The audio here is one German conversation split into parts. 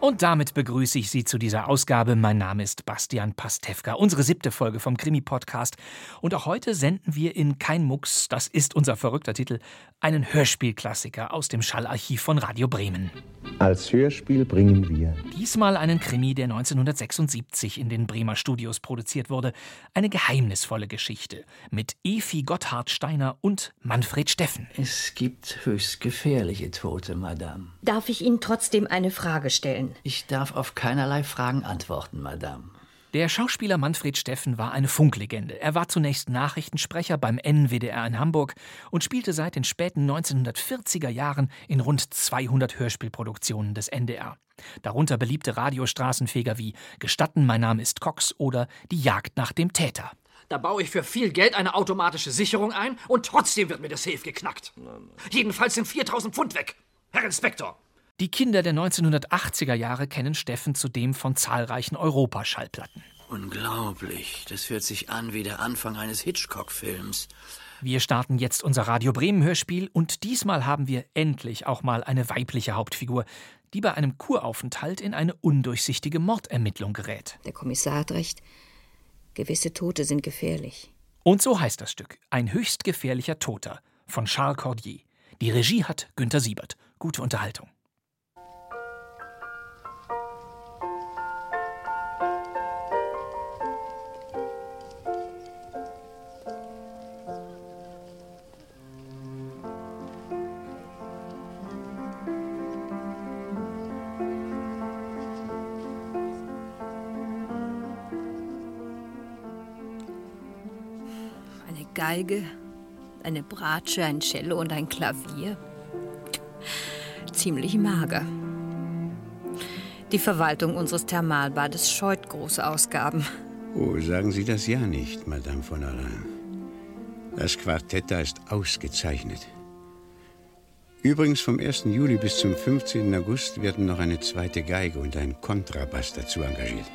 Und damit begrüße ich Sie zu dieser Ausgabe. Mein Name ist Bastian Pastewka, unsere siebte Folge vom Krimi-Podcast. Und auch heute senden wir in Kein Mucks, das ist unser verrückter Titel, einen Hörspielklassiker aus dem Schallarchiv von Radio Bremen. Als Hörspiel bringen wir Diesmal einen Krimi, der 1976 in den Bremer Studios produziert wurde. Eine geheimnisvolle Geschichte mit Efi Gotthard Steiner und Manfred Steffen. Es gibt höchst gefährliche Tote, Madame. Darf ich Ihnen trotzdem eine Frage stellen? Ich darf auf keinerlei Fragen antworten, Madame. Der Schauspieler Manfred Steffen war eine Funklegende. Er war zunächst Nachrichtensprecher beim NWDR in Hamburg und spielte seit den späten 1940er Jahren in rund 200 Hörspielproduktionen des NDR. Darunter beliebte Radiostraßenfeger wie Gestatten, mein Name ist Cox oder Die Jagd nach dem Täter. Da baue ich für viel Geld eine automatische Sicherung ein und trotzdem wird mir das Safe geknackt. Jedenfalls sind 4000 Pfund weg. Herr Inspektor. Die Kinder der 1980er Jahre kennen Steffen zudem von zahlreichen Europaschallplatten. Unglaublich. Das hört sich an wie der Anfang eines Hitchcock-Films. Wir starten jetzt unser Radio Bremen Hörspiel und diesmal haben wir endlich auch mal eine weibliche Hauptfigur, die bei einem Kuraufenthalt in eine undurchsichtige Mordermittlung gerät. Der Kommissar hat recht. Gewisse Tote sind gefährlich. Und so heißt das Stück Ein höchst gefährlicher Toter von Charles Cordier. Die Regie hat Günter Siebert. Gute Unterhaltung. Geige, eine Bratsche, ein Cello und ein Klavier. Ziemlich mager. Die Verwaltung unseres Thermalbades scheut große Ausgaben. Oh, sagen Sie das ja nicht, Madame von Alain. Das Quartett da ist ausgezeichnet. Übrigens, vom 1. Juli bis zum 15. August werden noch eine zweite Geige und ein Kontrabass dazu engagiert.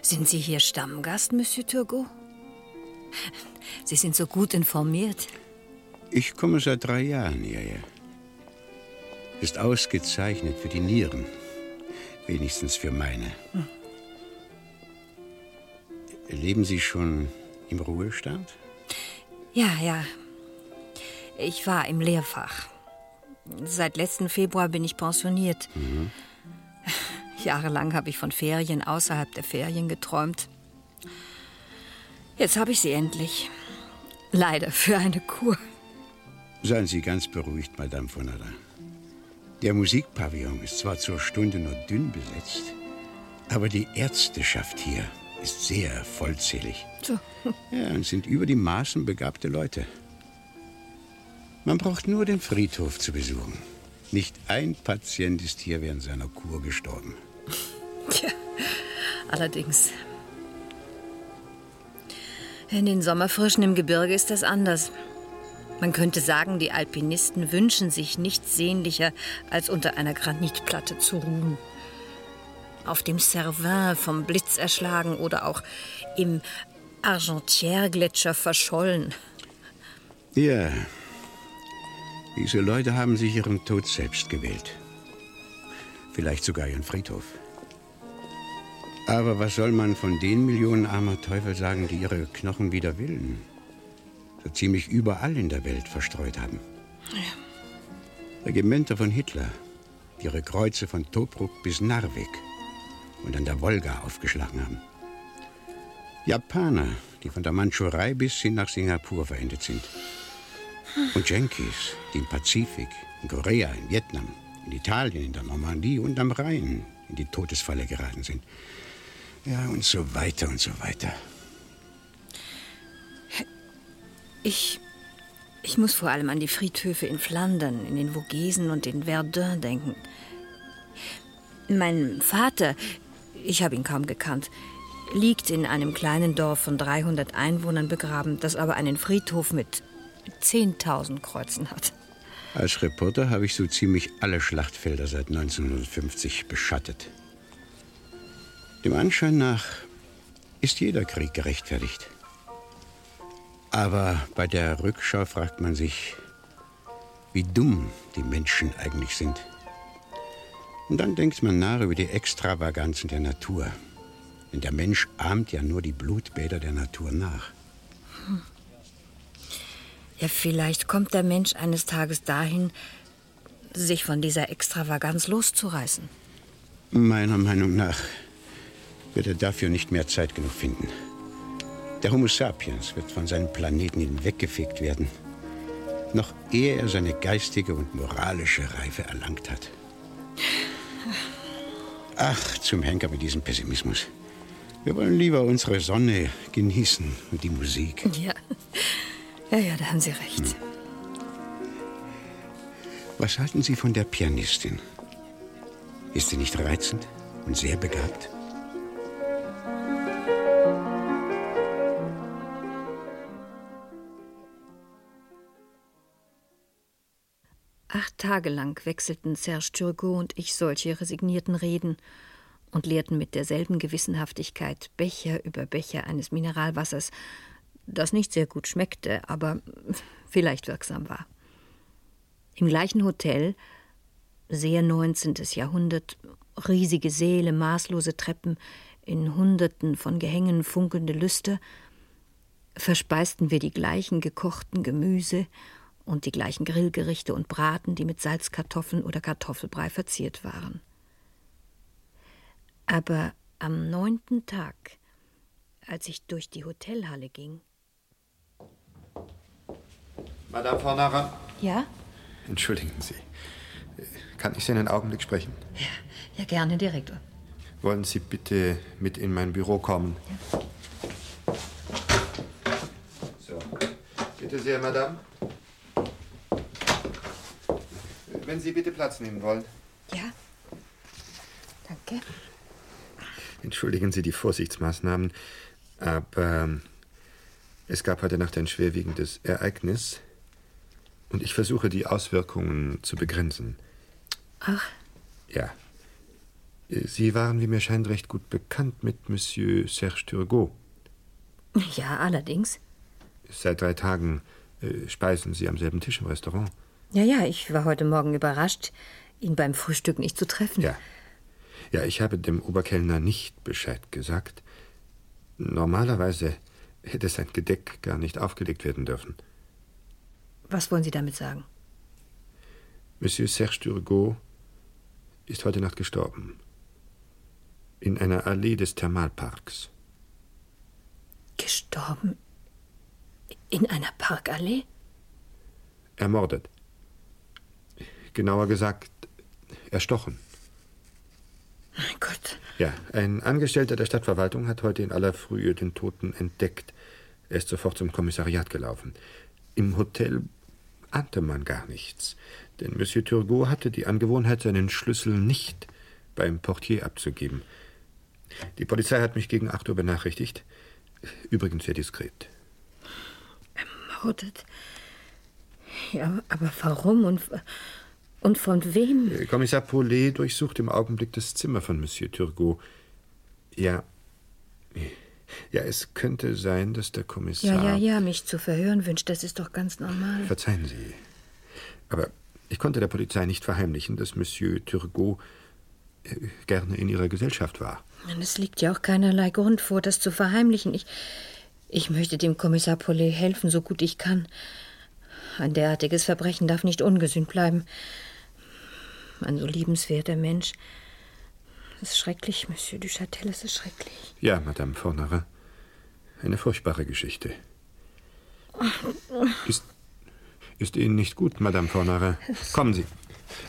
Sind Sie hier Stammgast, Monsieur Turgot? Sie sind so gut informiert. Ich komme seit drei Jahren hierher. Ist ausgezeichnet für die Nieren. Wenigstens für meine. Leben Sie schon im Ruhestand? Ja, ja. Ich war im Lehrfach. Seit letzten Februar bin ich pensioniert. Jahrelang habe ich von Ferien außerhalb der Ferien geträumt. Jetzt habe ich sie endlich. Leider für eine Kur. Seien Sie ganz beruhigt, Madame von Alain. Der Musikpavillon ist zwar zur Stunde nur dünn besetzt, aber die Ärzteschaft hier ist sehr vollzählig. So. Ja, und sind über die Maßen begabte Leute. Man braucht nur den Friedhof zu besuchen. Nicht ein Patient ist hier während seiner Kur gestorben. Tja, allerdings. In den Sommerfrischen im Gebirge ist das anders. Man könnte sagen, die Alpinisten wünschen sich nichts sehnlicher, als unter einer Granitplatte zu ruhen. Auf dem Cervin vom Blitz erschlagen oder auch im Argentière-Gletscher verschollen. Ja, diese Leute haben sich ihren Tod selbst gewählt. Vielleicht sogar ihren Friedhof. Aber was soll man von den Millionen armer Teufel sagen, die ihre Knochen wider Willen so ziemlich überall in der Welt verstreut haben? Regimenter von Hitler, die ihre Kreuze von Tobruk bis Narvik und an der Wolga aufgeschlagen haben. Japaner, die von der Mandschurei bis hin nach Singapur verendet sind. Und Yankees, die im Pazifik, in Korea, in Vietnam, in Italien, in der Normandie und am Rhein in die Todesfalle geraten sind. Ja, und so weiter und so weiter. Ich. Ich muss vor allem an die Friedhöfe in Flandern, in den Vogesen und in Verdun denken. Mein Vater, Ich habe ihn kaum gekannt. Liegt in einem kleinen Dorf von 300 Einwohnern begraben, das aber einen Friedhof mit 10.000 Kreuzen hat. Als Reporter habe ich so ziemlich alle Schlachtfelder seit 1950 beschattet. Dem Anschein nach ist jeder Krieg gerechtfertigt. Aber bei der Rückschau fragt man sich, wie dumm die Menschen eigentlich sind. Und dann denkt man nach über die Extravaganzen der Natur. Denn der Mensch ahmt ja nur die Blutbäder der Natur nach. Hm. Ja, vielleicht kommt der Mensch eines Tages dahin, sich von dieser Extravaganz loszureißen. Meiner Meinung nach wird er dafür nicht mehr Zeit genug finden. Der Homo sapiens wird von seinem Planeten hinweggefegt werden, noch ehe er seine geistige und moralische Reife erlangt hat. Ach, zum Henker mit diesem Pessimismus. Wir wollen lieber unsere Sonne genießen und die Musik. Ja, ja, ja da haben Sie recht. Hm. Was halten Sie von der Pianistin? Ist sie nicht reizend und sehr begabt? Acht Tage lang wechselten Serge Turgot und ich solche resignierten Reden und leerten mit derselben Gewissenhaftigkeit Becher über Becher eines Mineralwassers, das nicht sehr gut schmeckte, aber vielleicht wirksam war. Im gleichen Hotel, sehr 19. Jahrhundert, riesige Säle, maßlose Treppen, in Hunderten von Gehängen funkelnde Lüster, verspeisten wir die gleichen gekochten Gemüse und die gleichen Grillgerichte und Braten, die mit Salzkartoffeln oder Kartoffelbrei verziert waren. Aber am neunten Tag, als ich durch die Hotelhalle ging. Madame von Nara? Ja? Entschuldigen Sie. Kann ich Sie einen Augenblick sprechen? Ja, ja gerne, Direktor. Wollen Sie bitte mit in mein Büro kommen? Ja. So. Bitte sehr, Madame. Wenn Sie bitte Platz nehmen wollen. Ja. Danke. Entschuldigen Sie die Vorsichtsmaßnahmen, aber ähm, es gab heute Nacht ein schwerwiegendes Ereignis und ich versuche die Auswirkungen zu begrenzen. Ach. Ja. Sie waren, wie mir scheint, recht gut bekannt mit Monsieur Serge Turgot. Ja, allerdings. Seit drei Tagen äh, speisen Sie am selben Tisch im Restaurant. Ja, ja, ich war heute Morgen überrascht, ihn beim Frühstück nicht zu treffen. Ja. Ja, ich habe dem Oberkellner nicht Bescheid gesagt. Normalerweise hätte sein Gedeck gar nicht aufgelegt werden dürfen. Was wollen Sie damit sagen? Monsieur Serge Turgot ist heute Nacht gestorben. In einer Allee des Thermalparks. Gestorben? In einer Parkallee? Ermordet. Genauer gesagt, erstochen. Mein Gott. Ja, ein Angestellter der Stadtverwaltung hat heute in aller Frühe den Toten entdeckt. Er ist sofort zum Kommissariat gelaufen. Im Hotel ahnte man gar nichts, denn Monsieur Turgot hatte die Angewohnheit, seinen Schlüssel nicht beim Portier abzugeben. Die Polizei hat mich gegen acht Uhr benachrichtigt. Übrigens sehr diskret. Ermordet? Ja, aber warum und und von wem? Äh, Kommissar Paulet durchsucht im Augenblick das Zimmer von Monsieur Turgot. Ja. Ja, es könnte sein, dass der Kommissar. Ja, ja, ja, mich zu verhören wünscht, das ist doch ganz normal. Verzeihen Sie. Aber ich konnte der Polizei nicht verheimlichen, dass Monsieur Turgot äh, gerne in ihrer Gesellschaft war. Es liegt ja auch keinerlei Grund vor, das zu verheimlichen. Ich, ich möchte dem Kommissar Paulet helfen, so gut ich kann. Ein derartiges Verbrechen darf nicht ungesühnt bleiben. Ein so liebenswerter Mensch. Das ist schrecklich, Monsieur du Châtel, es ist schrecklich. Ja, Madame Fornara. Eine furchtbare Geschichte. Ist, ist Ihnen nicht gut, Madame Fornara? Kommen Sie.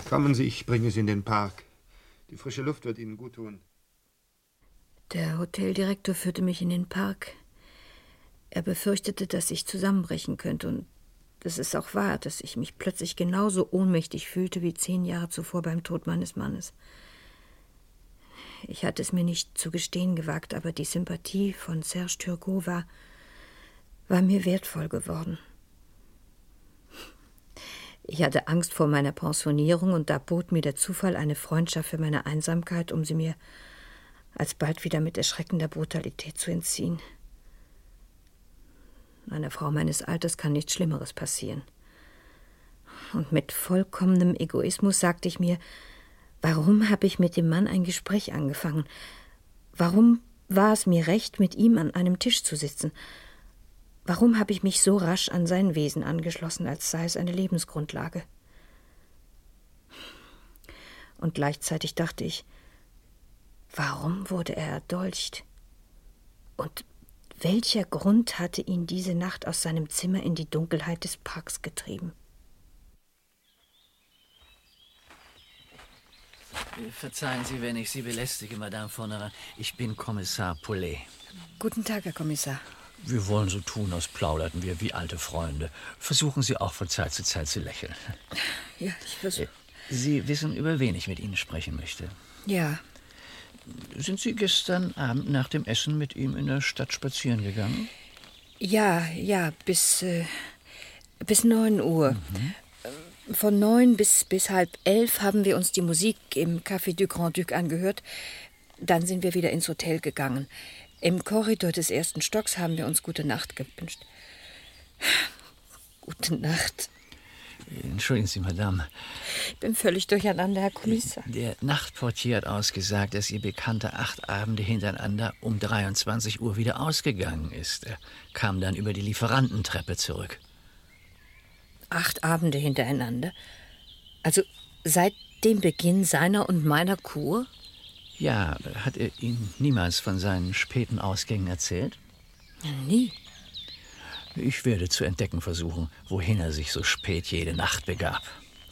Kommen Sie, ich bringe Sie in den Park. Die frische Luft wird Ihnen gut tun. Der Hoteldirektor führte mich in den Park. Er befürchtete, dass ich zusammenbrechen könnte und das ist auch wahr, dass ich mich plötzlich genauso ohnmächtig fühlte wie zehn Jahre zuvor beim Tod meines Mannes. Ich hatte es mir nicht zu gestehen gewagt, aber die Sympathie von Serge Turgot war, war mir wertvoll geworden. Ich hatte Angst vor meiner Pensionierung und da bot mir der Zufall eine Freundschaft für meine Einsamkeit, um sie mir alsbald wieder mit erschreckender Brutalität zu entziehen. Einer Frau meines Alters kann nichts Schlimmeres passieren. Und mit vollkommenem Egoismus sagte ich mir, warum habe ich mit dem Mann ein Gespräch angefangen? Warum war es mir recht, mit ihm an einem Tisch zu sitzen? Warum habe ich mich so rasch an sein Wesen angeschlossen, als sei es eine Lebensgrundlage? Und gleichzeitig dachte ich, warum wurde er erdolcht? Und welcher Grund hatte ihn diese Nacht aus seinem Zimmer in die Dunkelheit des Parks getrieben? Verzeihen Sie, wenn ich Sie belästige, Madame Fornerin. Ich bin Kommissar Poulet. Guten Tag, Herr Kommissar. Wir wollen so tun, als plauderten wir wie alte Freunde. Versuchen Sie auch von Zeit zu Zeit zu lächeln. Ja, ich versuche. Sie wissen, über wen ich mit Ihnen sprechen möchte. Ja. Sind Sie gestern Abend nach dem Essen mit ihm in der Stadt spazieren gegangen? Ja, ja, bis, äh, bis neun Uhr. Von neun bis, bis halb elf haben wir uns die Musik im Café du Grand Duc angehört. Dann sind wir wieder ins Hotel gegangen. Im Korridor des ersten Stocks haben wir uns gute Nacht gewünscht. Gute Nacht. Entschuldigen Sie, Madame. Ich bin völlig durcheinander, Herr Kommissar. Der Nachtportier hat ausgesagt, dass Ihr Bekannter acht Abende hintereinander um 23 Uhr wieder ausgegangen ist. Er kam dann über die Lieferantentreppe zurück. Acht Abende hintereinander? Also seit dem Beginn seiner und meiner Kur? Ja, hat er Ihnen niemals von seinen späten Ausgängen erzählt? Nie. Ich werde zu entdecken versuchen, wohin er sich so spät jede Nacht begab.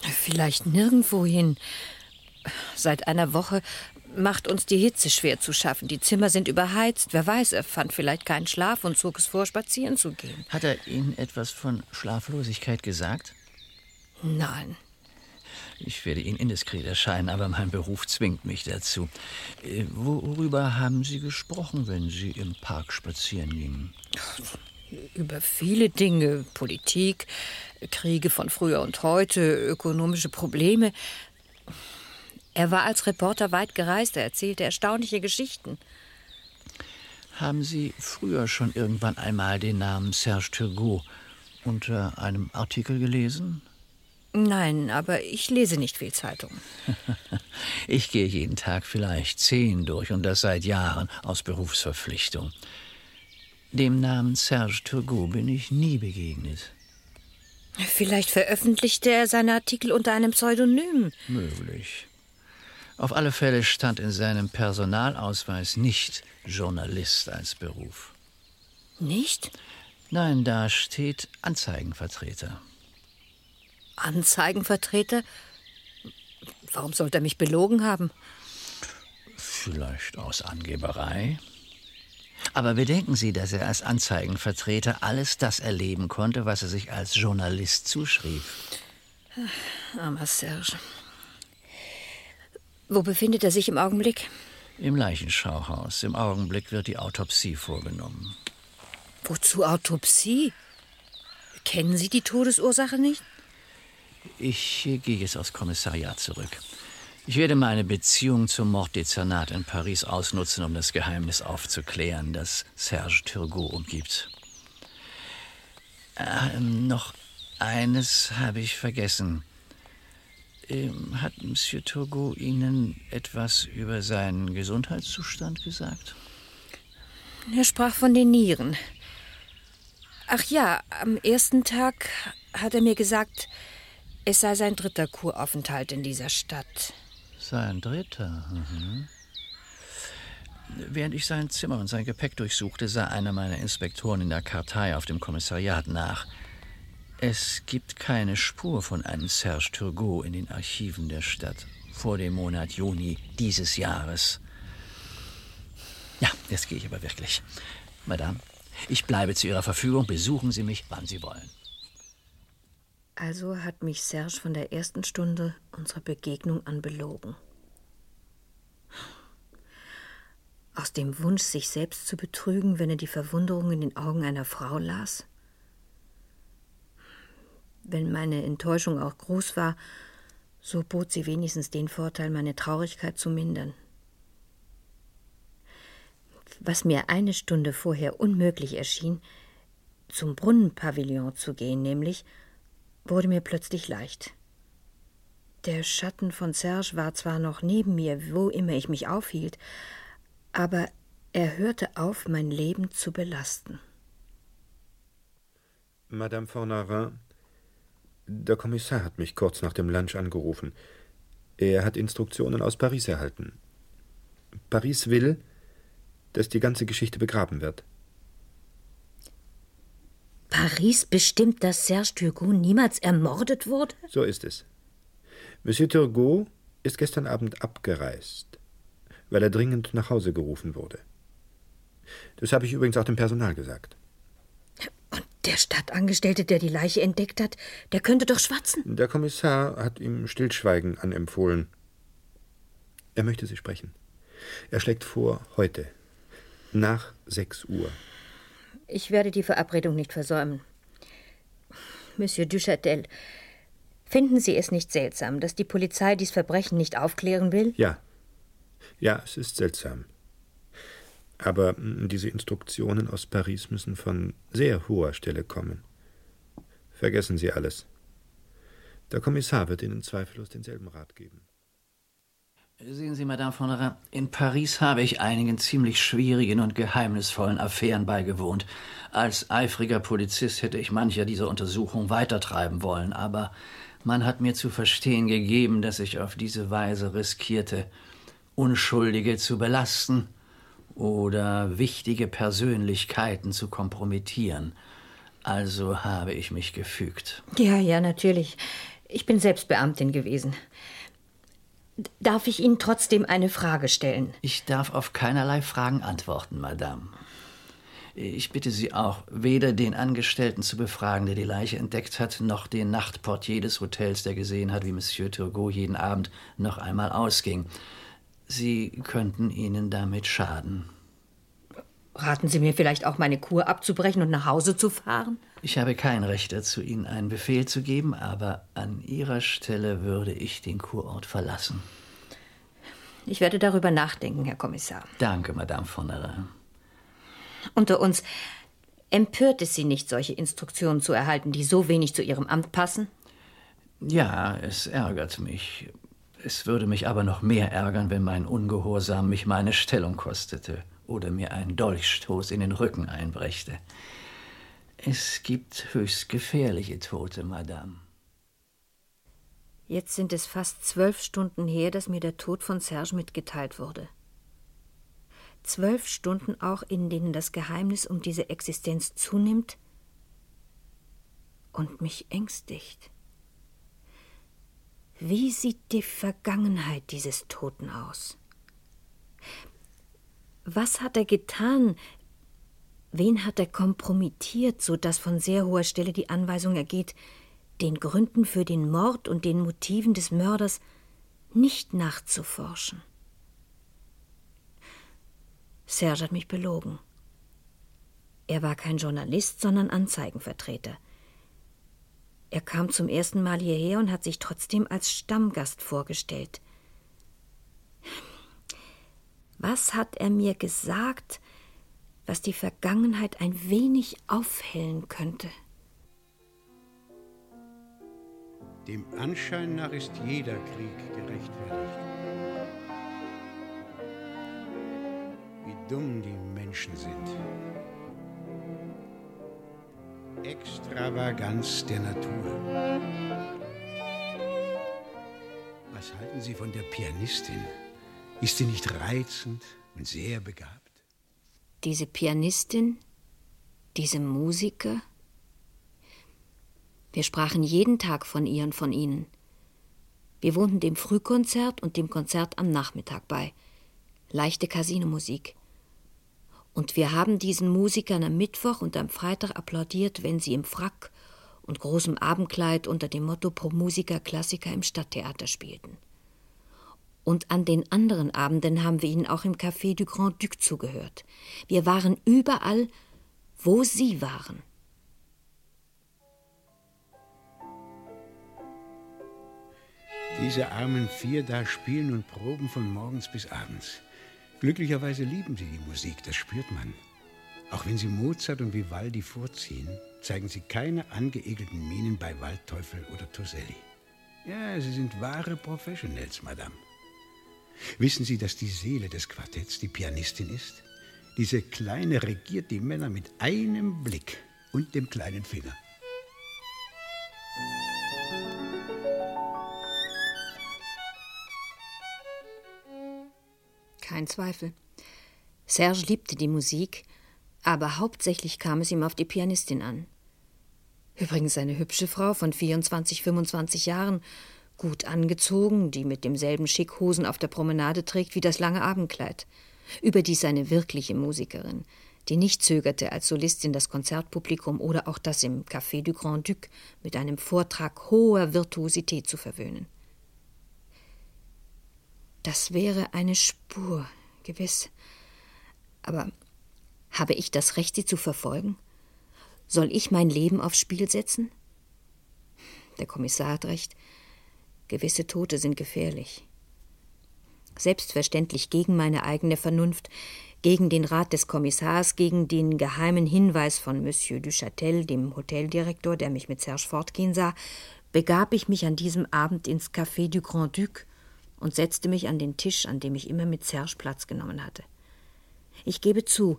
Vielleicht nirgendwohin. Seit einer Woche macht uns die Hitze schwer zu schaffen. Die Zimmer sind überheizt. Wer weiß, er fand vielleicht keinen Schlaf und zog es vor, spazieren zu gehen. Hat er Ihnen etwas von Schlaflosigkeit gesagt? Nein. Ich werde Ihnen indiskret erscheinen, aber mein Beruf zwingt mich dazu. Äh, Worüber haben Sie gesprochen, wenn Sie im Park spazieren gingen? Über viele Dinge. Politik, Kriege von früher und heute, ökonomische Probleme. Er war als Reporter weit gereist. Er erzählte erstaunliche Geschichten. Haben Sie früher schon irgendwann einmal den Namen Serge Turgot unter einem Artikel gelesen? Nein, aber ich lese nicht viel Zeitung. Ich gehe jeden Tag vielleicht zehn durch und das seit Jahren aus Berufsverpflichtung. Dem Namen Serge Turgot bin ich nie begegnet. Vielleicht veröffentlichte er seine Artikel unter einem Pseudonym. Möglich. Auf alle Fälle stand in seinem Personalausweis nicht Journalist als Beruf. Nicht? Nein, da steht Anzeigenvertreter. Anzeigenvertreter? Warum sollte er mich belogen haben? Vielleicht aus Angeberei. Aber bedenken Sie, dass er als Anzeigenvertreter alles das erleben konnte, was er sich als Journalist zuschrieb. Armer Serge. Wo befindet er sich im Augenblick? Im Leichenschauhaus. Im Augenblick wird die Autopsie vorgenommen. Wozu Autopsie? Kennen Sie die Todesursache nicht? Ich gehe jetzt aufs Kommissariat zurück. Ich werde meine Beziehung zum Morddezernat in Paris ausnutzen, um das Geheimnis aufzuklären, das Serge Turgot umgibt. Ähm, noch eines habe ich vergessen. Ähm, hat Monsieur Turgot Ihnen etwas über seinen Gesundheitszustand gesagt? Er sprach von den Nieren. Ach ja, am ersten Tag hat er mir gesagt, es sei sein dritter Kuraufenthalt in dieser Stadt. Sein dritter. Mhm. Während ich sein Zimmer und sein Gepäck durchsuchte, sah einer meiner Inspektoren in der Kartei auf dem Kommissariat nach. Es gibt keine Spur von einem Serge Turgot in den Archiven der Stadt vor dem Monat Juni dieses Jahres. Ja, jetzt gehe ich aber wirklich. Madame, ich bleibe zu Ihrer Verfügung. Besuchen Sie mich, wann Sie wollen. Also hat mich Serge von der ersten Stunde unserer Begegnung an belogen. Aus dem Wunsch, sich selbst zu betrügen, wenn er die Verwunderung in den Augen einer Frau las? Wenn meine Enttäuschung auch groß war, so bot sie wenigstens den Vorteil, meine Traurigkeit zu mindern. Was mir eine Stunde vorher unmöglich erschien, zum Brunnenpavillon zu gehen, nämlich, wurde mir plötzlich leicht. Der Schatten von Serge war zwar noch neben mir, wo immer ich mich aufhielt, aber er hörte auf, mein Leben zu belasten. Madame Fornarin, der Kommissar hat mich kurz nach dem Lunch angerufen. Er hat Instruktionen aus Paris erhalten. Paris will, dass die ganze Geschichte begraben wird. Paris bestimmt, dass Serge Turgot niemals ermordet wurde? So ist es. Monsieur Turgot ist gestern Abend abgereist, weil er dringend nach Hause gerufen wurde. Das habe ich übrigens auch dem Personal gesagt. Und der Stadtangestellte, der die Leiche entdeckt hat, der könnte doch schwatzen. Der Kommissar hat ihm Stillschweigen anempfohlen. Er möchte Sie sprechen. Er schlägt vor, heute, nach sechs Uhr. Ich werde die Verabredung nicht versäumen. Monsieur Duchatel, finden Sie es nicht seltsam, dass die Polizei dies Verbrechen nicht aufklären will? Ja. Ja, es ist seltsam. Aber diese Instruktionen aus Paris müssen von sehr hoher Stelle kommen. Vergessen Sie alles. Der Kommissar wird Ihnen zweifellos denselben Rat geben. Sehen Sie, Madame von Rin, in Paris habe ich einigen ziemlich schwierigen und geheimnisvollen Affären beigewohnt. Als eifriger Polizist hätte ich mancher dieser Untersuchung weitertreiben wollen, aber man hat mir zu verstehen gegeben, dass ich auf diese Weise riskierte, Unschuldige zu belasten oder wichtige Persönlichkeiten zu kompromittieren. Also habe ich mich gefügt. Ja, ja, natürlich. Ich bin selbst Beamtin gewesen. Darf ich Ihnen trotzdem eine Frage stellen? Ich darf auf keinerlei Fragen antworten, Madame. Ich bitte Sie auch, weder den Angestellten zu befragen, der die Leiche entdeckt hat, noch den Nachtportier des Hotels, der gesehen hat, wie Monsieur Turgot jeden Abend noch einmal ausging. Sie könnten Ihnen damit schaden. Raten Sie mir vielleicht auch, meine Kur abzubrechen und nach Hause zu fahren? Ich habe kein Recht dazu, Ihnen einen Befehl zu geben, aber an Ihrer Stelle würde ich den Kurort verlassen. Ich werde darüber nachdenken, Herr Kommissar. Danke, Madame von der Unter uns, empört es Sie nicht, solche Instruktionen zu erhalten, die so wenig zu Ihrem Amt passen? Ja, es ärgert mich. Es würde mich aber noch mehr ärgern, wenn mein Ungehorsam mich meine Stellung kostete oder mir einen Dolchstoß in den Rücken einbrächte. Es gibt höchst gefährliche Tote, Madame. Jetzt sind es fast zwölf Stunden her, dass mir der Tod von Serge mitgeteilt wurde. Zwölf Stunden auch, in denen das Geheimnis um diese Existenz zunimmt und mich ängstigt. Wie sieht die Vergangenheit dieses Toten aus? Was hat er getan? Wen hat er kompromittiert, so dass von sehr hoher Stelle die Anweisung ergeht, den Gründen für den Mord und den Motiven des Mörders nicht nachzuforschen? Serge hat mich belogen. Er war kein Journalist, sondern Anzeigenvertreter. Er kam zum ersten Mal hierher und hat sich trotzdem als Stammgast vorgestellt. Was hat er mir gesagt, was die Vergangenheit ein wenig aufhellen könnte? Dem Anschein nach ist jeder Krieg gerechtfertigt. Wie dumm die Menschen sind. Extravaganz der Natur. Was halten Sie von der Pianistin? Ist sie nicht reizend und sehr begabt? Diese Pianistin, diese Musiker. Wir sprachen jeden Tag von ihr und von ihnen. Wir wohnten dem Frühkonzert und dem Konzert am Nachmittag bei. Leichte Casinomusik. Und wir haben diesen Musikern am Mittwoch und am Freitag applaudiert, wenn sie im Frack und großem Abendkleid unter dem Motto Pro Musica Classica im Stadttheater spielten. Und an den anderen Abenden haben wir ihnen auch im Café du Grand Duc zugehört. Wir waren überall, wo sie waren. Diese armen vier da spielen und proben von morgens bis abends. Glücklicherweise lieben sie die Musik, das spürt man. Auch wenn sie Mozart und Vivaldi vorziehen, zeigen sie keine angeekelten Mienen bei Waldteufel oder Toselli. Ja, sie sind wahre Professionals, Madame. Wissen Sie, dass die Seele des Quartetts die Pianistin ist? Diese Kleine regiert die Männer mit einem Blick und dem kleinen Finger. Kein Zweifel. Serge liebte die Musik, aber hauptsächlich kam es ihm auf die Pianistin an. Übrigens eine hübsche Frau von 24, 25 Jahren, gut angezogen, die mit demselben Schickhosen auf der Promenade trägt wie das lange Abendkleid. Überdies eine wirkliche Musikerin, die nicht zögerte, als Solistin das Konzertpublikum oder auch das im Café du Grand Duc mit einem Vortrag hoher Virtuosität zu verwöhnen. Das wäre eine Spur, gewiss. Aber habe ich das Recht, sie zu verfolgen? Soll ich mein Leben aufs Spiel setzen? Der Kommissar hat recht. Gewisse Tote sind gefährlich. Selbstverständlich gegen meine eigene Vernunft, gegen den Rat des Kommissars, gegen den geheimen Hinweis von Monsieur Duchatel, dem Hoteldirektor, der mich mit Serge fortgehen sah, begab ich mich an diesem Abend ins Café du Grand Duc und setzte mich an den Tisch, an dem ich immer mit Serge Platz genommen hatte. Ich gebe zu,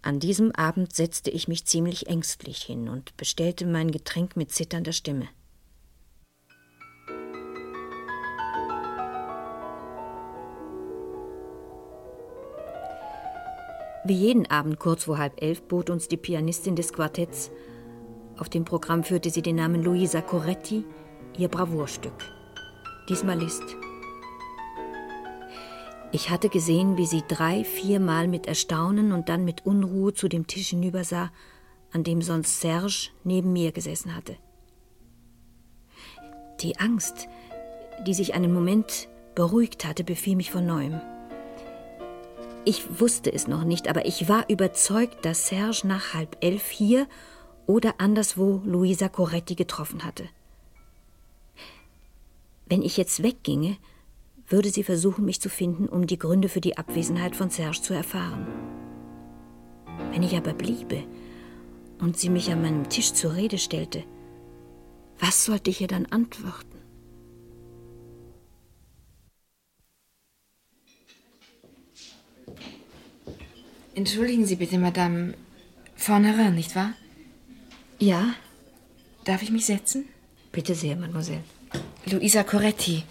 an diesem Abend setzte ich mich ziemlich ängstlich hin und bestellte mein Getränk mit zitternder Stimme. Wie jeden Abend kurz vor halb elf bot uns die Pianistin des Quartetts. Auf dem Programm führte sie den Namen Luisa Coretti, ihr Bravourstück. Diesmal Liszt. Ich hatte gesehen, wie sie drei, viermal mit Erstaunen und dann mit Unruhe zu dem Tisch hinübersah, an dem sonst Serge neben mir gesessen hatte. Die Angst, die sich einen Moment beruhigt hatte, befiel mich von neuem. Ich wusste es noch nicht, aber ich war überzeugt, dass Serge nach halb elf hier oder anderswo Luisa Coretti getroffen hatte. Wenn ich jetzt wegginge, würde sie versuchen, mich zu finden, um die Gründe für die Abwesenheit von Serge zu erfahren. Wenn ich aber bliebe und sie mich an meinem Tisch zur Rede stellte, was sollte ich ihr dann antworten? Entschuldigen Sie bitte, Madame. Vorne nicht wahr? Ja. Darf ich mich setzen? Bitte sehr, Mademoiselle. Luisa Coretti.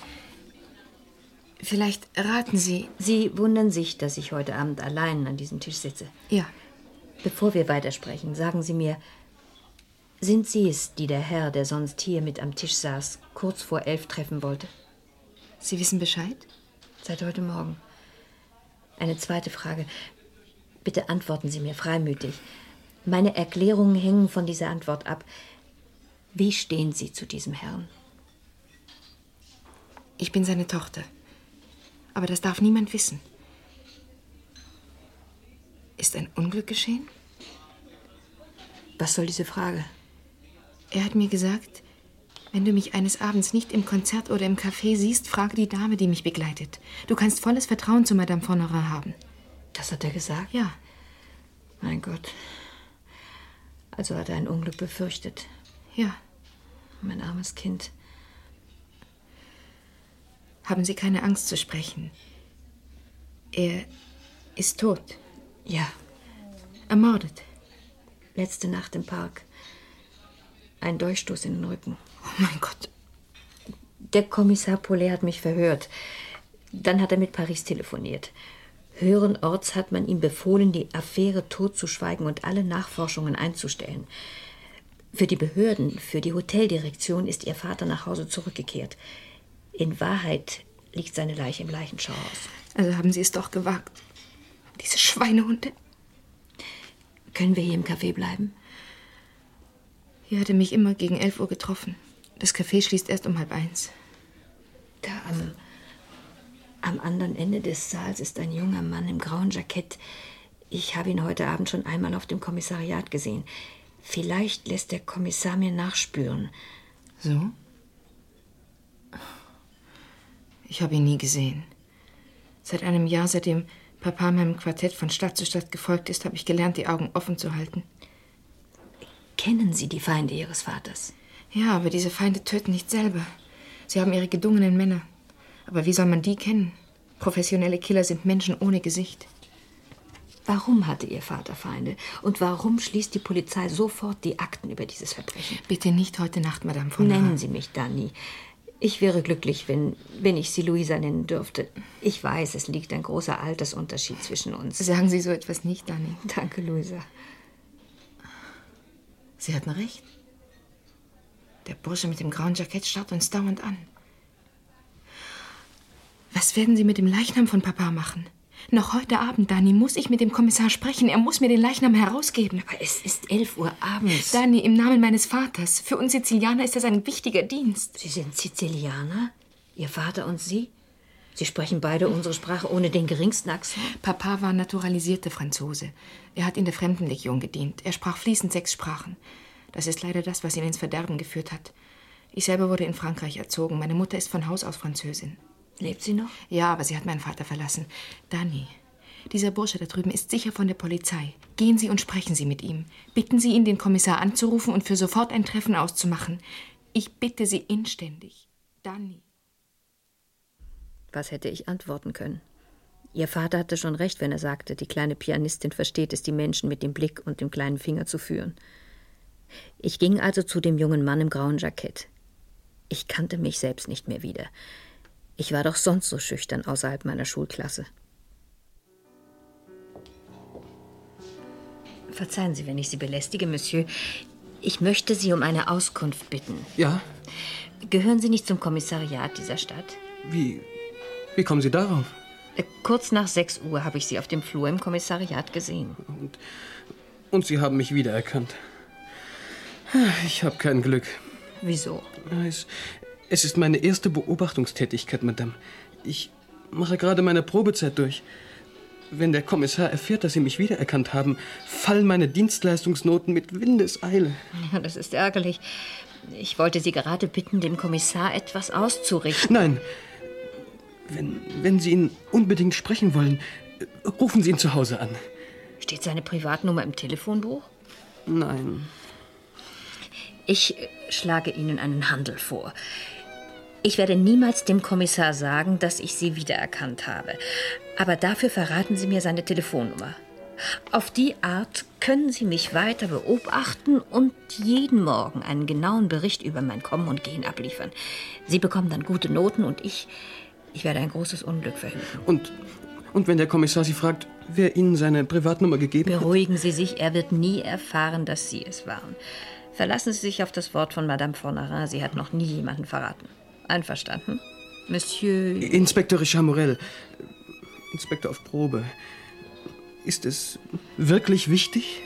Vielleicht raten Sie. Sie wundern sich, dass ich heute Abend allein an diesem Tisch sitze. Ja. Bevor wir weitersprechen, sagen Sie mir, sind Sie es, die der Herr, der sonst hier mit am Tisch saß, kurz vor elf treffen wollte? Sie wissen Bescheid? Seit heute Morgen. Eine zweite Frage. Bitte antworten Sie mir freimütig. Meine Erklärungen hängen von dieser Antwort ab. Wie stehen Sie zu diesem Herrn? Ich bin seine Tochter. Aber das darf niemand wissen. Ist ein Unglück geschehen? Was soll diese Frage? Er hat mir gesagt, wenn du mich eines Abends nicht im Konzert oder im Café siehst, frage die Dame, die mich begleitet. Du kannst volles Vertrauen zu Madame Fonerin haben. Das hat er gesagt? Ja. Mein Gott. Also hat er ein Unglück befürchtet. Ja. Mein armes Kind. Haben Sie keine Angst zu sprechen. Er ist tot. Ja. Ermordet. Letzte Nacht im Park. Ein Durchstoß in den Rücken. Oh mein Gott. Der Kommissar Paulet hat mich verhört. Dann hat er mit Paris telefoniert. Höheren Orts hat man ihm befohlen, die Affäre totzuschweigen und alle Nachforschungen einzustellen. Für die Behörden, für die Hoteldirektion ist ihr Vater nach Hause zurückgekehrt. In Wahrheit liegt seine Leiche im Leichenschauhaus. Also haben Sie es doch gewagt. Diese Schweinehunde. Können wir hier im Café bleiben? Hier hatte mich immer gegen elf Uhr getroffen. Das Café schließt erst um halb eins. Da am, Am anderen Ende des Saals ist ein junger Mann im grauen Jackett. Ich habe ihn heute Abend schon einmal auf dem Kommissariat gesehen. Vielleicht lässt der Kommissar mir nachspüren. So? Ich habe ihn nie gesehen. Seit einem Jahr, seitdem Papa meinem Quartett von Stadt zu Stadt gefolgt ist, habe ich gelernt, die Augen offen zu halten. Kennen Sie die Feinde Ihres Vaters? Ja, aber diese Feinde töten nicht selber. Sie haben ihre gedungenen Männer. Aber wie soll man die kennen? Professionelle Killer sind Menschen ohne Gesicht. Warum hatte Ihr Vater Feinde? Und warum schließt die Polizei sofort die Akten über dieses Verbrechen? Bitte nicht heute Nacht, Madame von Nennen. Sie mich Dani. Ich wäre glücklich, wenn, wenn ich Sie Luisa nennen dürfte. Ich weiß, es liegt ein großer Altersunterschied zwischen uns. Sagen Sie so etwas nicht, Dani. Danke, Luisa. Sie hatten recht. Der Bursche mit dem grauen Jackett starrt uns dauernd an. Was werden Sie mit dem Leichnam von Papa machen? Noch heute Abend, Dani, muss ich mit dem Kommissar sprechen. Er muss mir den Leichnam herausgeben. Aber es ist elf Uhr abends. Dani, im Namen meines Vaters. Für uns Sizilianer ist das ein wichtiger Dienst. Sie sind Sizilianer? Ihr Vater und Sie? Sie sprechen beide unsere Sprache ohne den geringsten Akzent? Papa war naturalisierte Franzose. Er hat in der Fremdenlegion gedient. Er sprach fließend sechs Sprachen. Das ist leider das, was ihn ins Verderben geführt hat. Ich selber wurde in Frankreich erzogen. Meine Mutter ist von Haus aus Französin. Lebt sie noch? Ja, aber sie hat meinen Vater verlassen. Dani, dieser Bursche da drüben ist sicher von der Polizei. Gehen Sie und sprechen Sie mit ihm. Bitten Sie ihn, den Kommissar anzurufen und für sofort ein Treffen auszumachen. Ich bitte Sie inständig. Dani. Was hätte ich antworten können? Ihr Vater hatte schon recht, wenn er sagte, die kleine Pianistin versteht es, die Menschen mit dem Blick und dem kleinen Finger zu führen. Ich ging also zu dem jungen Mann im grauen Jackett. Ich kannte mich selbst nicht mehr wieder. Ich war doch sonst so schüchtern außerhalb meiner Schulklasse. Verzeihen Sie, wenn ich Sie belästige, Monsieur. Ich möchte Sie um eine Auskunft bitten. Ja? Gehören Sie nicht zum Kommissariat dieser Stadt? Wie, wie kommen Sie darauf? Äh, Kurz nach 6 Uhr habe ich Sie auf dem Flur im Kommissariat gesehen. Und, und Sie haben mich wiedererkannt. Ich habe kein Glück. Wieso? Es, es ist meine erste Beobachtungstätigkeit, Madame. Ich mache gerade meine Probezeit durch. Wenn der Kommissar erfährt, dass Sie mich wiedererkannt haben, fallen meine Dienstleistungsnoten mit Windeseile. Ja, das ist ärgerlich. Ich wollte Sie gerade bitten, dem Kommissar etwas auszurichten. Nein. Wenn, wenn Sie ihn unbedingt sprechen wollen, rufen Sie ihn zu Hause an. Steht seine Privatnummer im Telefonbuch? Nein. Ich schlage Ihnen einen Handel vor. Ich werde niemals dem Kommissar sagen, dass ich Sie wiedererkannt habe. Aber dafür verraten Sie mir seine Telefonnummer. Auf die Art können Sie mich weiter beobachten und jeden Morgen einen genauen Bericht über mein Kommen und Gehen abliefern. Sie bekommen dann gute Noten und ich, ich werde ein großes Unglück verhindern. Und, und wenn der Kommissar Sie fragt, wer Ihnen seine Privatnummer gegeben hat? Beruhigen Sie sich, er wird nie erfahren, dass Sie es waren. Verlassen Sie sich auf das Wort von Madame Fornerin, sie hat noch nie jemanden verraten. Einverstanden? Monsieur. Inspektor Richard Morel. Inspektor auf Probe. Ist es wirklich wichtig?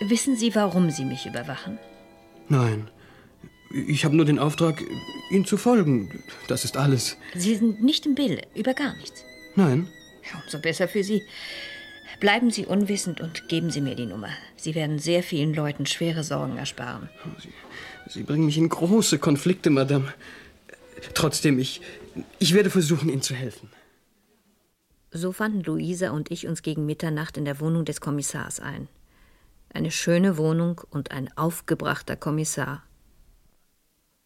Wissen Sie, warum Sie mich überwachen? Nein. Ich habe nur den Auftrag, Ihnen zu folgen. Das ist alles. Sie sind nicht im Bilde, über gar nichts. Nein. Ja, umso besser für Sie. Bleiben Sie unwissend und geben Sie mir die Nummer. Sie werden sehr vielen Leuten schwere Sorgen ersparen. Sie, Sie bringen mich in große Konflikte, Madame. Trotzdem, ich, ich werde versuchen, Ihnen zu helfen. So fanden Luisa und ich uns gegen Mitternacht in der Wohnung des Kommissars ein. Eine schöne Wohnung und ein aufgebrachter Kommissar.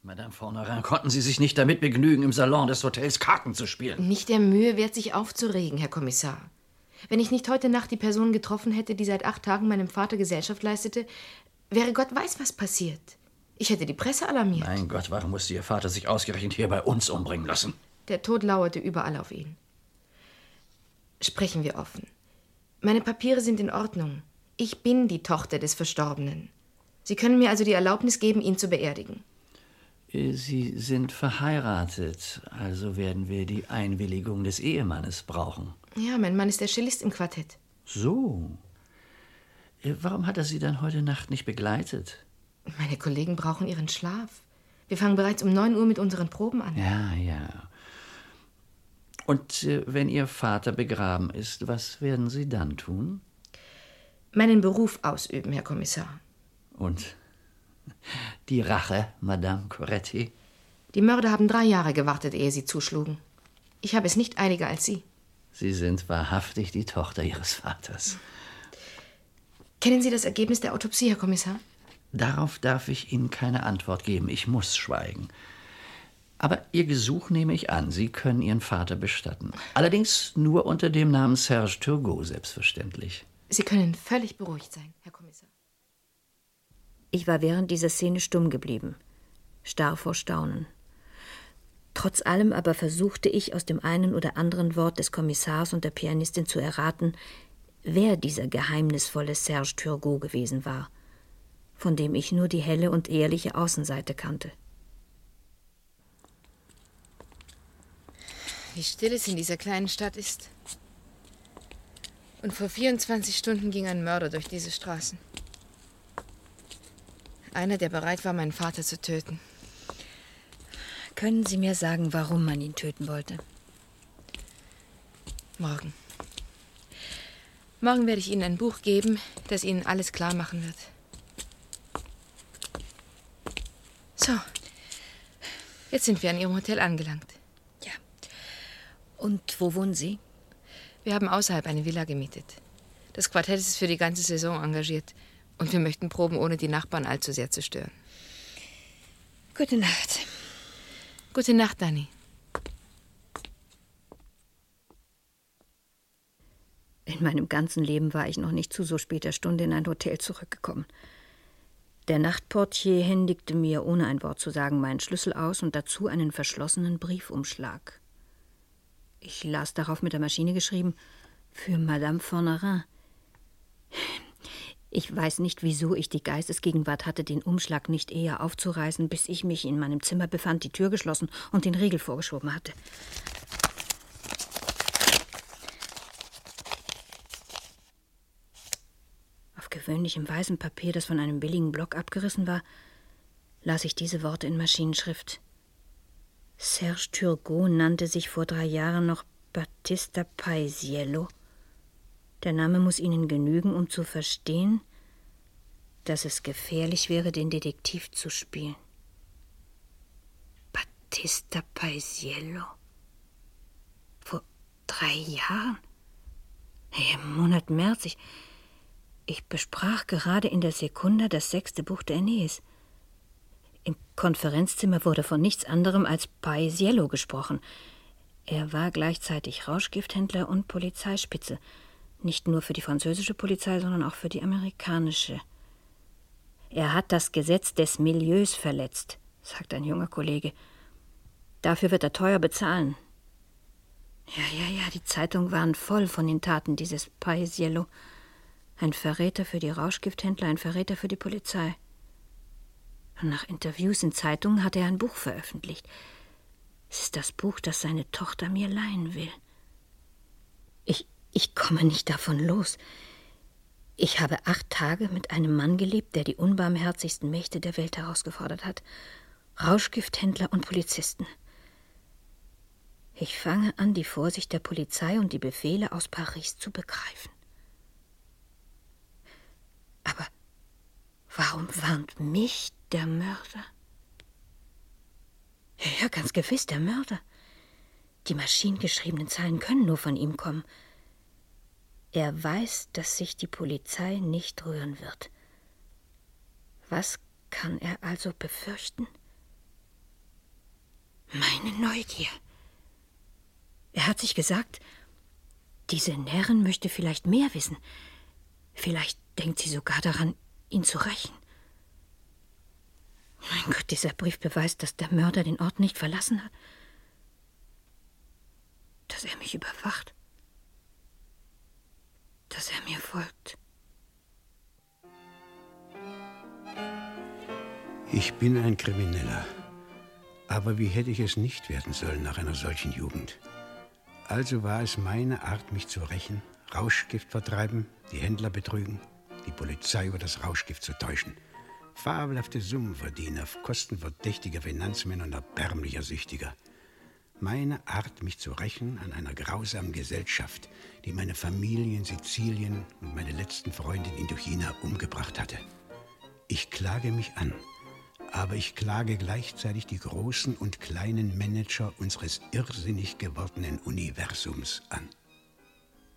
Madame Fornerin, konnten Sie sich nicht damit begnügen, im Salon des Hotels Karten zu spielen? Nicht der Mühe wert, sich aufzuregen, Herr Kommissar. Wenn ich nicht heute Nacht die Person getroffen hätte, die seit acht Tagen meinem Vater Gesellschaft leistete, wäre Gott weiß, was passiert. Ich hätte die Presse alarmiert. Mein Gott, warum musste Ihr Vater sich ausgerechnet hier bei uns umbringen lassen? Der Tod lauerte überall auf ihn. Sprechen wir offen. Meine Papiere sind in Ordnung. Ich bin die Tochter des Verstorbenen. Sie können mir also die Erlaubnis geben, ihn zu beerdigen. Sie sind verheiratet, also werden wir die Einwilligung des Ehemannes brauchen. Ja, mein Mann ist der Cellist im Quartett. So. Äh, Warum hat er Sie dann heute Nacht nicht begleitet? Meine Kollegen brauchen ihren Schlaf. Wir fangen bereits um 9 Uhr mit unseren Proben an. Ja, ja. Und äh, wenn Ihr Vater begraben ist, was werden Sie dann tun? Meinen Beruf ausüben, Herr Kommissar. Und die Rache, Madame Coretti? Die Mörder haben drei Jahre gewartet, ehe sie zuschlugen. Ich habe es nicht einiger als Sie. Sie sind wahrhaftig die Tochter Ihres Vaters. Kennen Sie das Ergebnis der Autopsie, Herr Kommissar? Darauf darf ich Ihnen keine Antwort geben. Ich muss schweigen. Aber Ihr Gesuch nehme ich an. Sie können Ihren Vater bestatten. Allerdings nur unter dem Namen Serge Turgot, selbstverständlich. Sie können völlig beruhigt sein, Herr Kommissar. Ich war während dieser Szene stumm geblieben, starr vor Staunen. Trotz allem aber versuchte ich aus dem einen oder anderen Wort des Kommissars und der Pianistin zu erraten, wer dieser geheimnisvolle Serge Turgot gewesen war, von dem ich nur die helle und ehrliche Außenseite kannte. Wie still es in dieser kleinen Stadt ist. Und vor 24 Stunden ging ein Mörder durch diese Straßen. Einer, der bereit war, meinen Vater zu töten. Können Sie mir sagen, warum man ihn töten wollte? Morgen. Morgen werde ich Ihnen ein Buch geben, das Ihnen alles klar machen wird. So. Jetzt sind wir an Ihrem Hotel angelangt. Ja. Und wo wohnen Sie? Wir haben außerhalb eine Villa gemietet. Das Quartett ist für die ganze Saison engagiert. Und wir möchten proben, ohne die Nachbarn allzu sehr zu stören. Gute Nacht. Gute Nacht, Dani. In meinem ganzen Leben war ich noch nicht zu so später Stunde in ein Hotel zurückgekommen. Der Nachtportier händigte mir, ohne ein Wort zu sagen, meinen Schlüssel aus und dazu einen verschlossenen Briefumschlag. Ich las darauf mit der Maschine geschrieben für Madame Fornerin. Ich weiß nicht, wieso ich die Geistesgegenwart hatte, den Umschlag nicht eher aufzureißen, bis ich mich in meinem Zimmer befand, die Tür geschlossen und den Riegel vorgeschoben hatte. Auf gewöhnlichem weißem Papier, das von einem billigen Block abgerissen war, las ich diese Worte in Maschinenschrift. Serge Turgot nannte sich vor drei Jahren noch Battista Paisiello. Der Name muss Ihnen genügen, um zu verstehen, dass es gefährlich wäre, den Detektiv zu spielen. Battista Paisiello. Vor drei Jahren? Im Monat März. Ich, ich besprach gerade in der Sekunda das sechste Buch der Aeneis. Im Konferenzzimmer wurde von nichts anderem als Paisiello gesprochen. Er war gleichzeitig Rauschgifthändler und Polizeispitze. Nicht nur für die französische Polizei, sondern auch für die amerikanische. Er hat das Gesetz des Milieus verletzt, sagt ein junger Kollege. Dafür wird er teuer bezahlen. Ja, ja, ja, die Zeitungen waren voll von den Taten dieses Paisiello. Ein Verräter für die Rauschgifthändler, ein Verräter für die Polizei. Nach Interviews in Zeitungen hat er ein Buch veröffentlicht. Es ist das Buch, das seine Tochter mir leihen will. Ich, ich komme nicht davon los. Ich habe acht Tage mit einem Mann gelebt, der die unbarmherzigsten Mächte der Welt herausgefordert hat. Rauschgifthändler und Polizisten. Ich fange an, die Vorsicht der Polizei und die Befehle aus Paris zu begreifen. Aber warum warnt mich der Mörder? Ja, ganz gewiss, der Mörder. Die maschinengeschriebenen Zahlen können nur von ihm kommen. Er weiß, dass sich die Polizei nicht rühren wird. Was kann er also befürchten? Meine Neugier. Er hat sich gesagt, diese Närrin möchte vielleicht mehr wissen. Vielleicht denkt sie sogar daran, ihn zu rächen. Mein Gott, dieser Brief beweist, dass der Mörder den Ort nicht verlassen hat. Dass er mich überwacht. Dass er mir folgt. Ich bin ein Krimineller. Aber wie hätte ich es nicht werden sollen nach einer solchen Jugend? Also war es meine Art, mich zu rächen, Rauschgift vertreiben, die Händler betrügen, die Polizei über das Rauschgift zu täuschen – fabelhafte Summen verdienen auf Kosten verdächtiger Finanzmänner und erbärmlicher Süchtiger. Meine Art, mich zu rächen an einer grausamen Gesellschaft, die meine Familie in Sizilien und meine letzten Freundin Indochina umgebracht hatte. Ich klage mich an, aber ich klage gleichzeitig die großen und kleinen Manager unseres irrsinnig gewordenen Universums an.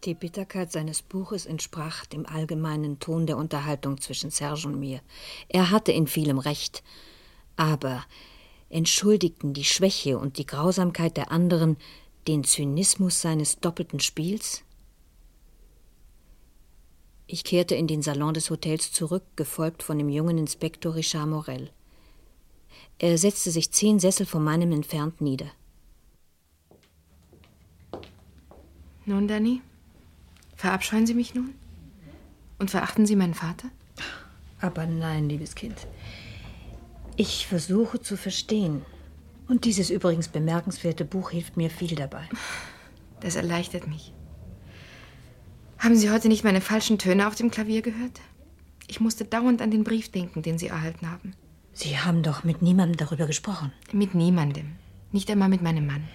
Die Bitterkeit seines Buches entsprach dem allgemeinen Ton der Unterhaltung zwischen Serge und mir. Er hatte in vielem Recht, aber entschuldigten die Schwäche und die Grausamkeit der anderen den Zynismus seines doppelten Spiels? Ich kehrte in den Salon des Hotels zurück, gefolgt von dem jungen Inspektor Richard Morel. Er setzte sich zehn Sessel von meinem entfernt nieder. Nun, Danny, verabscheuen Sie mich nun? Und verachten Sie meinen Vater? Aber nein, liebes Kind. Ich versuche zu verstehen. Und dieses übrigens bemerkenswerte Buch hilft mir viel dabei. Das erleichtert mich. Haben Sie heute nicht meine falschen Töne auf dem Klavier gehört? Ich musste dauernd an den Brief denken, den Sie erhalten haben. Sie haben doch mit niemandem darüber gesprochen. Mit niemandem. Nicht einmal mit meinem Mann.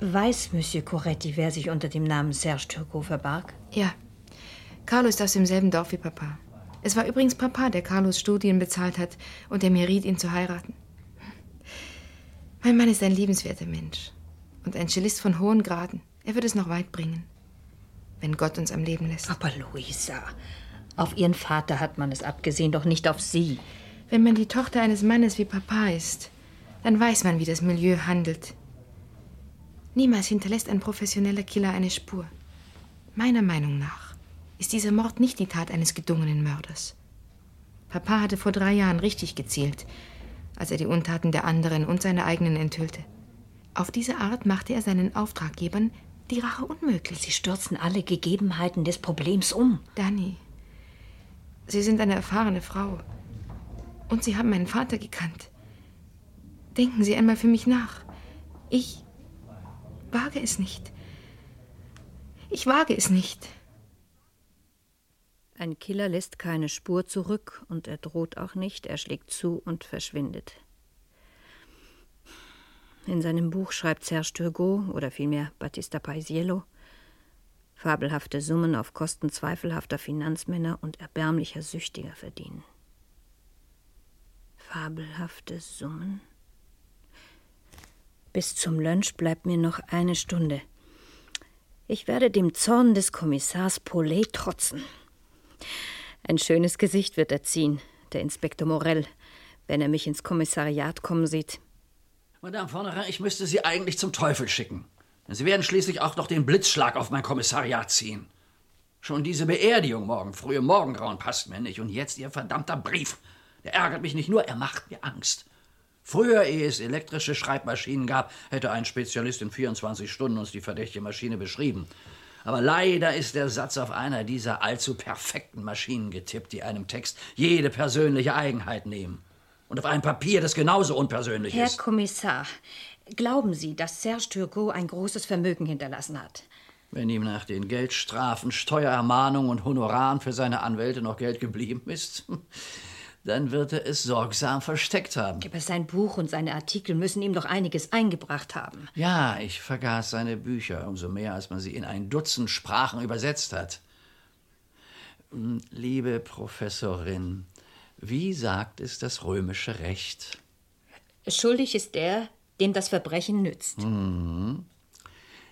Weiß Monsieur Coretti, wer sich unter dem Namen Serge Turcot verbarg? Ja. Carlo ist aus demselben Dorf wie Papa. Es war übrigens Papa, der Carlos Studien bezahlt hat und der mir riet, ihn zu heiraten. Mein Mann ist ein liebenswerter Mensch und ein Cellist von hohen Graden. Er wird es noch weit bringen, wenn Gott uns am Leben lässt. Aber Luisa, auf Ihren Vater hat man es abgesehen, doch nicht auf Sie. Wenn man die Tochter eines Mannes wie Papa ist, dann weiß man, wie das Milieu handelt. Niemals hinterlässt ein professioneller Killer eine Spur. Meiner Meinung nach ist dieser Mord nicht die Tat eines gedungenen Mörders. Papa hatte vor drei Jahren richtig gezielt, als er die Untaten der anderen und seine eigenen enthüllte. Auf diese Art machte er seinen Auftraggebern die Rache unmöglich. Sie stürzen alle Gegebenheiten des Problems um. Danny, Sie sind eine erfahrene Frau. Und Sie haben meinen Vater gekannt. Denken Sie einmal für mich nach. Ich wage es nicht. Ich wage es nicht. Ein Killer lässt keine Spur zurück und er droht auch nicht, er schlägt zu und verschwindet. In seinem Buch schreibt Serge Turgot oder vielmehr Battista Paisiello fabelhafte Summen auf Kosten zweifelhafter Finanzmänner und erbärmlicher Süchtiger verdienen. Fabelhafte Summen? Bis zum Lunch bleibt mir noch eine Stunde. Ich werde dem Zorn des Kommissars Paulet trotzen. Ein schönes Gesicht wird er ziehen, der Inspektor Morell, wenn er mich ins Kommissariat kommen sieht. Madame Fornerin, ich müsste Sie eigentlich zum Teufel schicken. Sie werden schließlich auch noch den Blitzschlag auf mein Kommissariat ziehen. Schon diese Beerdigung morgen früh im Morgengrauen passt mir nicht. Und jetzt Ihr verdammter Brief. Der ärgert mich nicht nur, er macht mir Angst. Früher, ehe es elektrische Schreibmaschinen gab, hätte ein Spezialist in 24 Stunden uns die verdächtige Maschine beschrieben. Aber leider ist der Satz auf einer dieser allzu perfekten Maschinen getippt, die einem Text jede persönliche Eigenheit nehmen. Und auf einem Papier, das genauso unpersönlich Herr ist. Herr Kommissar, glauben Sie, dass Serge Turgot ein großes Vermögen hinterlassen hat? Wenn ihm nach den Geldstrafen, Steuerermahnungen und Honoraren für seine Anwälte noch Geld geblieben ist, dann wird er es sorgsam versteckt haben. Aber sein Buch und seine Artikel müssen ihm doch einiges eingebracht haben. Ja, ich vergaß seine Bücher, umso mehr, als man sie in ein Dutzend Sprachen übersetzt hat. Hm, liebe Professorin, wie sagt es das römische Recht? Schuldig ist der, dem das Verbrechen nützt. Mhm.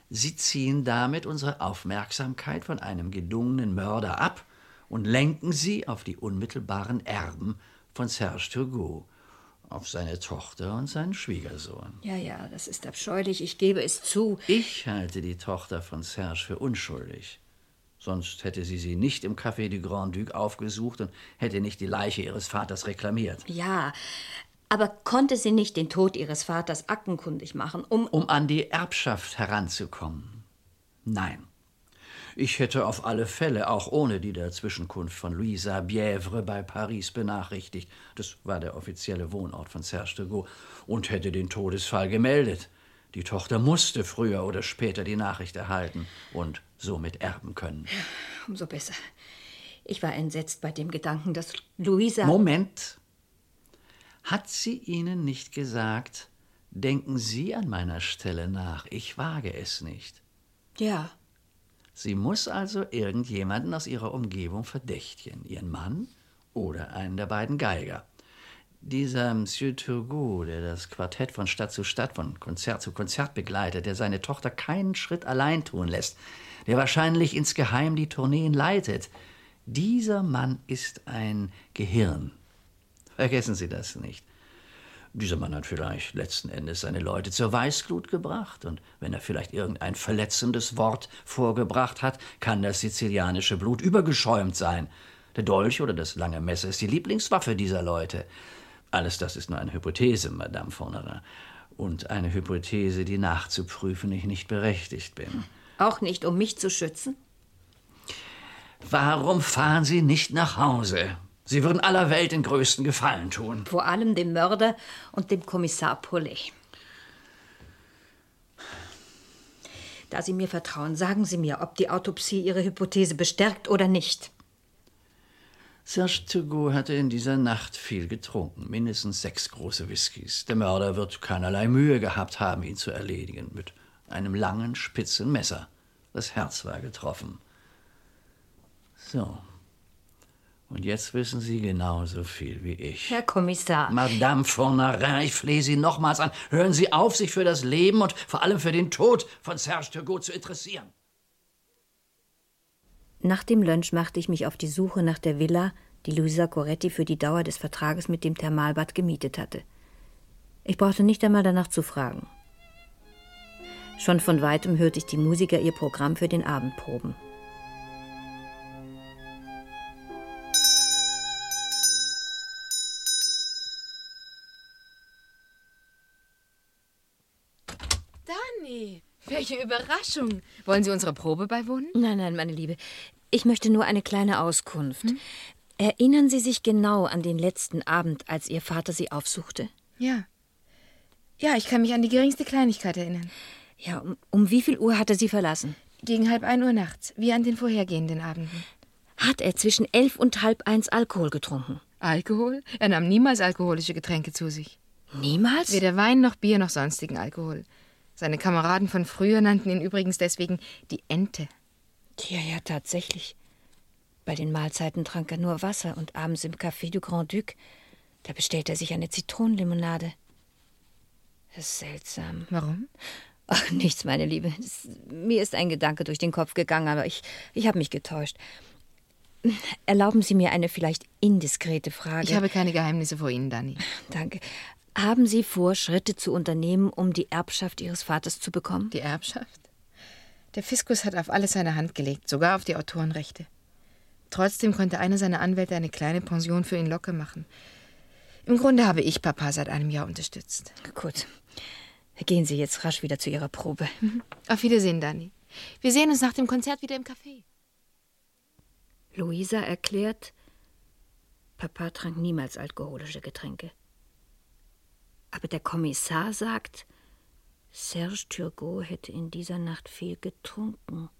Sie ziehen damit unsere Aufmerksamkeit von einem gedungenen Mörder ab und lenken sie auf die unmittelbaren Erben von Serge Turgot, auf seine Tochter und seinen Schwiegersohn. Ja, ja, das ist abscheulich, ich gebe es zu. Ich halte die Tochter von Serge für unschuldig. Sonst hätte sie sie nicht im Café du Grand Duc aufgesucht und hätte nicht die Leiche ihres Vaters reklamiert. Ja, aber konnte sie nicht den Tod ihres Vaters aktenkundig machen, um. Um an die Erbschaft heranzukommen? Nein. Ich hätte auf alle Fälle, auch ohne die Dazwischenkunft von Louisa Bièvre bei Paris benachrichtigt, das war der offizielle Wohnort von Serge de Gaulle, und hätte den Todesfall gemeldet. Die Tochter musste früher oder später die Nachricht erhalten und somit erben können. Umso besser. Ich war entsetzt bei dem Gedanken, dass Luisa. Moment. Hat sie Ihnen nicht gesagt, Denken Sie an meiner Stelle nach. Ich wage es nicht. Ja. Sie muss also irgendjemanden aus ihrer Umgebung verdächtigen. Ihren Mann oder einen der beiden Geiger. Dieser Monsieur Turgot, der das Quartett von Stadt zu Stadt, von Konzert zu Konzert begleitet, der seine Tochter keinen Schritt allein tun lässt, der wahrscheinlich insgeheim die Tourneen leitet, dieser Mann ist ein Gehirn. Vergessen Sie das nicht. Dieser Mann hat vielleicht letzten Endes seine Leute zur Weißglut gebracht, und wenn er vielleicht irgendein verletzendes Wort vorgebracht hat, kann das sizilianische Blut übergeschäumt sein. Der Dolch oder das lange Messer ist die Lieblingswaffe dieser Leute. Alles das ist nur eine Hypothese, Madame Fornerin. Und eine Hypothese, die nachzuprüfen ich nicht berechtigt bin. Auch nicht, um mich zu schützen? Warum fahren Sie nicht nach Hause? Sie würden aller Welt den größten Gefallen tun. Vor allem dem Mörder und dem Kommissar Paulet. Da Sie mir vertrauen, sagen Sie mir, ob die Autopsie Ihre Hypothese bestärkt oder nicht. Serge Turgot hatte in dieser Nacht viel getrunken, mindestens sechs große Whiskys. Der Mörder wird keinerlei Mühe gehabt haben, ihn zu erledigen, mit einem langen, spitzen Messer. Das Herz war getroffen. So, und jetzt wissen Sie genauso viel wie ich. Herr Kommissar. Madame Fornarin, ich flehe Sie nochmals an. Hören Sie auf, sich für das Leben und vor allem für den Tod von Serge Turgot zu interessieren. Nach dem Lunch machte ich mich auf die Suche nach der Villa, die Luisa Coretti für die Dauer des Vertrages mit dem Thermalbad gemietet hatte. Ich brauchte nicht einmal danach zu fragen. Schon von weitem hörte ich die Musiker ihr Programm für den Abend proben. Welche Überraschung. Wollen Sie unserer Probe beiwohnen? Nein, nein, meine Liebe. Ich möchte nur eine kleine Auskunft. Hm? Erinnern Sie sich genau an den letzten Abend, als Ihr Vater Sie aufsuchte? Ja. Ja, ich kann mich an die geringste Kleinigkeit erinnern. Ja, um, um wie viel Uhr hat er Sie verlassen? Gegen halb ein Uhr nachts, wie an den vorhergehenden Abenden. Hat er zwischen elf und halb eins Alkohol getrunken? Alkohol? Er nahm niemals alkoholische Getränke zu sich. Niemals? Weder Wein noch Bier noch sonstigen Alkohol. Seine Kameraden von früher nannten ihn übrigens deswegen die Ente. Ja, ja, tatsächlich. Bei den Mahlzeiten trank er nur Wasser und abends im Café du Grand Duc, da bestellte er sich eine Zitronenlimonade. Das ist seltsam. Warum? Ach, nichts, meine Liebe. Das, mir ist ein Gedanke durch den Kopf gegangen, aber ich, ich habe mich getäuscht. Erlauben Sie mir eine vielleicht indiskrete Frage. Ich habe keine Geheimnisse vor Ihnen, Dani. Danke. Haben Sie vor, Schritte zu unternehmen, um die Erbschaft Ihres Vaters zu bekommen? Die Erbschaft? Der Fiskus hat auf alles seine Hand gelegt, sogar auf die Autorenrechte. Trotzdem konnte einer seiner Anwälte eine kleine Pension für ihn locker machen. Im Grunde habe ich Papa seit einem Jahr unterstützt. Gut. Gehen Sie jetzt rasch wieder zu Ihrer Probe. Mhm. Auf Wiedersehen, Dani. Wir sehen uns nach dem Konzert wieder im Café. Luisa erklärt, Papa trank niemals alkoholische Getränke. Aber der Kommissar sagt, Serge Turgot hätte in dieser Nacht viel getrunken.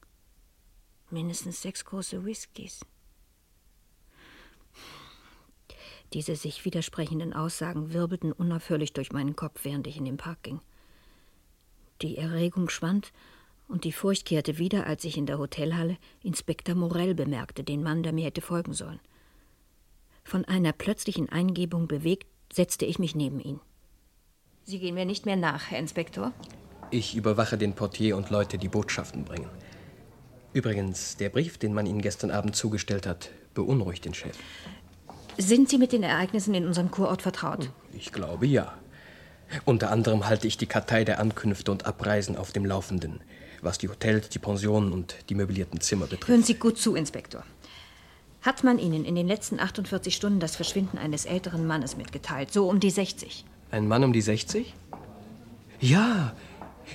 Mindestens sechs große Whiskys. Diese sich widersprechenden Aussagen wirbelten unaufhörlich durch meinen Kopf, während ich in den Park ging. Die Erregung schwand und die Furcht kehrte wieder, als ich in der Hotelhalle Inspektor Morell bemerkte, den Mann, der mir hätte folgen sollen. Von einer plötzlichen Eingebung bewegt, setzte ich mich neben ihn. Sie gehen mir nicht mehr nach, Herr Inspektor. Ich überwache den Portier und Leute, die Botschaften bringen. Übrigens, der Brief, den man Ihnen gestern Abend zugestellt hat, beunruhigt den Chef. Sind Sie mit den Ereignissen in unserem Kurort vertraut? Ich glaube ja. Unter anderem halte ich die Kartei der Ankünfte und Abreisen auf dem Laufenden, was die Hotels, die Pensionen und die möblierten Zimmer betrifft. Hören Sie gut zu, Inspektor. Hat man Ihnen in den letzten 48 Stunden das Verschwinden eines älteren Mannes mitgeteilt, so um die 60? Ein Mann um die 60? Ja,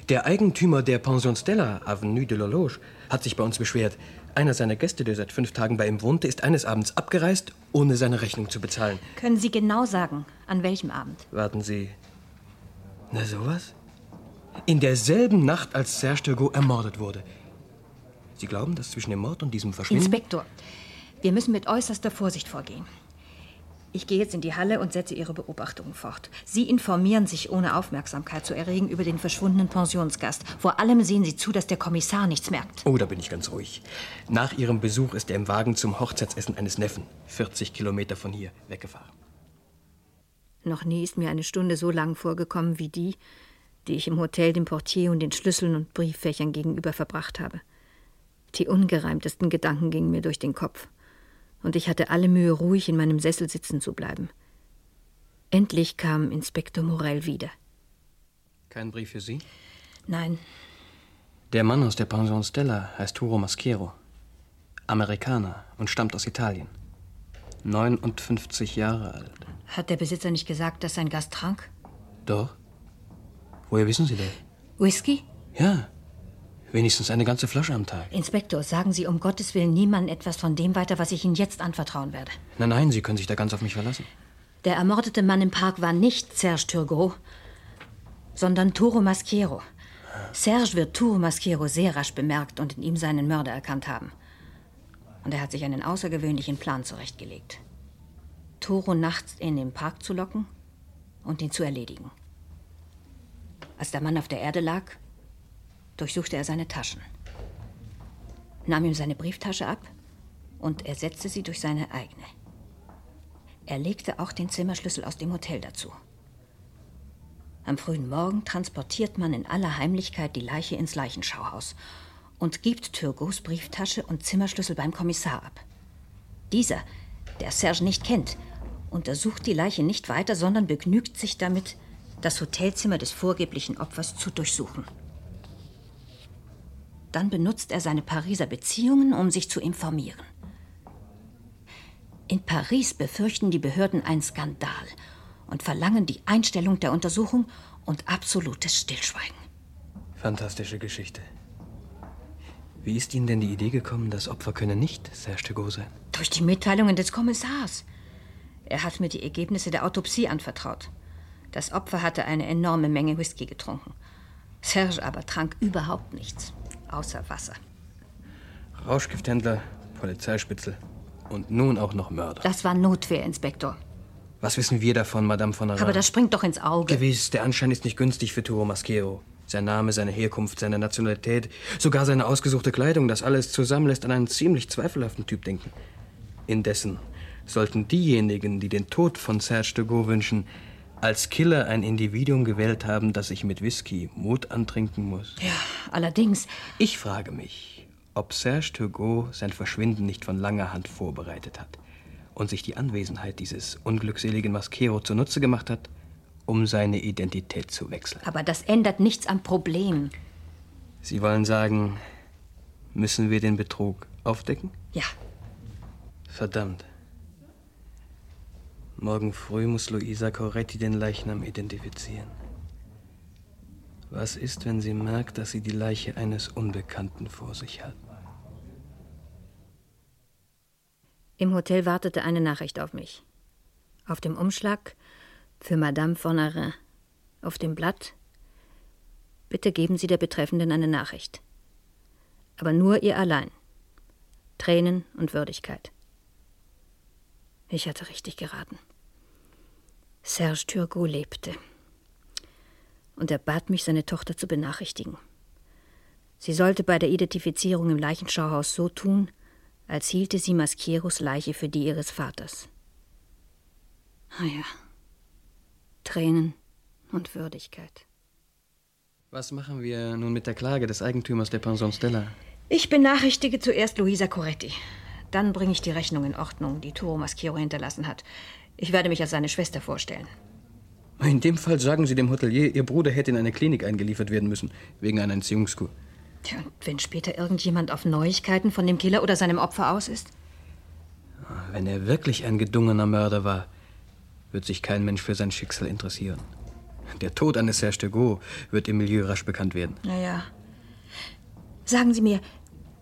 der Eigentümer der Pension Stella, Avenue de l'Horloge, hat sich bei uns beschwert. Einer seiner Gäste, der seit fünf Tagen bei ihm wohnte, ist eines Abends abgereist, ohne seine Rechnung zu bezahlen. Können Sie genau sagen, an welchem Abend? Warten Sie. Na sowas? In derselben Nacht, als Serge Turgot ermordet wurde. Sie glauben, dass zwischen dem Mord und diesem Verschwinden... Inspektor, wir müssen mit äußerster Vorsicht vorgehen. Ich gehe jetzt in die Halle und setze Ihre Beobachtungen fort. Sie informieren sich, ohne Aufmerksamkeit zu erregen, über den verschwundenen Pensionsgast. Vor allem sehen Sie zu, dass der Kommissar nichts merkt. Oh, da bin ich ganz ruhig. Nach Ihrem Besuch ist er im Wagen zum Hochzeitsessen eines Neffen, 40 Kilometer von hier, weggefahren. Noch nie ist mir eine Stunde so lang vorgekommen wie die, die ich im Hotel dem Portier und den Schlüsseln und Brieffächern gegenüber verbracht habe. Die ungereimtesten Gedanken gingen mir durch den Kopf und ich hatte alle Mühe, ruhig in meinem Sessel sitzen zu bleiben. Endlich kam Inspektor Morell wieder. Kein Brief für Sie? Nein. Der Mann aus der Pension Stella heißt Turo Maschero. Amerikaner und stammt aus Italien. 59 Jahre alt. Hat der Besitzer nicht gesagt, dass sein Gast trank? Doch. Woher wissen Sie das? Whisky? Ja. Wenigstens eine ganze Flasche am Tag. Inspektor, sagen Sie um Gottes Willen niemandem etwas von dem weiter, was ich Ihnen jetzt anvertrauen werde. Nein, nein, Sie können sich da ganz auf mich verlassen. Der ermordete Mann im Park war nicht Serge Turgot, sondern Turo Maschiero. Serge wird Turo Maschiero sehr rasch bemerkt und in ihm seinen Mörder erkannt haben. Und er hat sich einen außergewöhnlichen Plan zurechtgelegt. Toro nachts in den Park zu locken und ihn zu erledigen. Als der Mann auf der Erde lag, durchsuchte er seine Taschen, nahm ihm seine Brieftasche ab und ersetzte sie durch seine eigene. Er legte auch den Zimmerschlüssel aus dem Hotel dazu. Am frühen Morgen transportiert man in aller Heimlichkeit die Leiche ins Leichenschauhaus und gibt Turgots Brieftasche und Zimmerschlüssel beim Kommissar ab. Dieser, der Serge nicht kennt, untersucht die Leiche nicht weiter, sondern begnügt sich damit, das Hotelzimmer des vorgeblichen Opfers zu durchsuchen. Dann benutzt er seine Pariser Beziehungen, um sich zu informieren. In Paris befürchten die Behörden einen Skandal und verlangen die Einstellung der Untersuchung und absolutes Stillschweigen. Fantastische Geschichte. Wie ist Ihnen denn die Idee gekommen, das Opfer könne nicht Serge Turgot sein? Durch die Mitteilungen des Kommissars. Er hat mir die Ergebnisse der Autopsie anvertraut. Das Opfer hatte eine enorme Menge Whisky getrunken. Serge aber trank überhaupt nichts, außer Wasser. Rauschgifthändler, Polizeispitzel und nun auch noch Mörder. Das war Notwehr, Inspektor. Was wissen wir davon, Madame von Arras? Aber das springt doch ins Auge. Gewiss, der Anschein ist nicht günstig für Turo Maschero. Sein Name, seine Herkunft, seine Nationalität, sogar seine ausgesuchte Kleidung, das alles zusammen lässt an einen ziemlich zweifelhaften Typ denken. Indessen sollten diejenigen, die den Tod von Serge de Gaulle wünschen, als Killer ein Individuum gewählt haben, das sich mit Whisky Mut antrinken muss. Ja, allerdings. Ich frage mich, ob Serge Turgot sein Verschwinden nicht von langer Hand vorbereitet hat und sich die Anwesenheit dieses unglückseligen Maskero zunutze gemacht hat, um seine Identität zu wechseln. Aber das ändert nichts am Problem. Sie wollen sagen, müssen wir den Betrug aufdecken? Ja. Verdammt. Morgen früh muss Luisa Coretti den Leichnam identifizieren. Was ist, wenn sie merkt, dass sie die Leiche eines Unbekannten vor sich hat? Im Hotel wartete eine Nachricht auf mich. Auf dem Umschlag für Madame von Arin. Auf dem Blatt Bitte geben Sie der Betreffenden eine Nachricht. Aber nur ihr allein. Tränen und Würdigkeit. Ich hatte richtig geraten. Serge Turgot lebte. Und er bat mich, seine Tochter zu benachrichtigen. Sie sollte bei der Identifizierung im Leichenschauhaus so tun, als hielte sie Maskieros Leiche für die ihres Vaters. Ah ja. Tränen und Würdigkeit. Was machen wir nun mit der Klage des Eigentümers der Pension Stella? Ich benachrichtige zuerst Luisa Coretti. Dann bringe ich die Rechnung in Ordnung, die Turo Maschero hinterlassen hat. Ich werde mich als seine Schwester vorstellen. In dem Fall sagen Sie dem Hotelier, Ihr Bruder hätte in eine Klinik eingeliefert werden müssen, wegen einer Entziehungskur. Tja, und wenn später irgendjemand auf Neuigkeiten von dem Killer oder seinem Opfer aus ist? Wenn er wirklich ein gedungener Mörder war, wird sich kein Mensch für sein Schicksal interessieren. Der Tod eines Serge de Gaulle wird im Milieu rasch bekannt werden. Naja. Sagen Sie mir,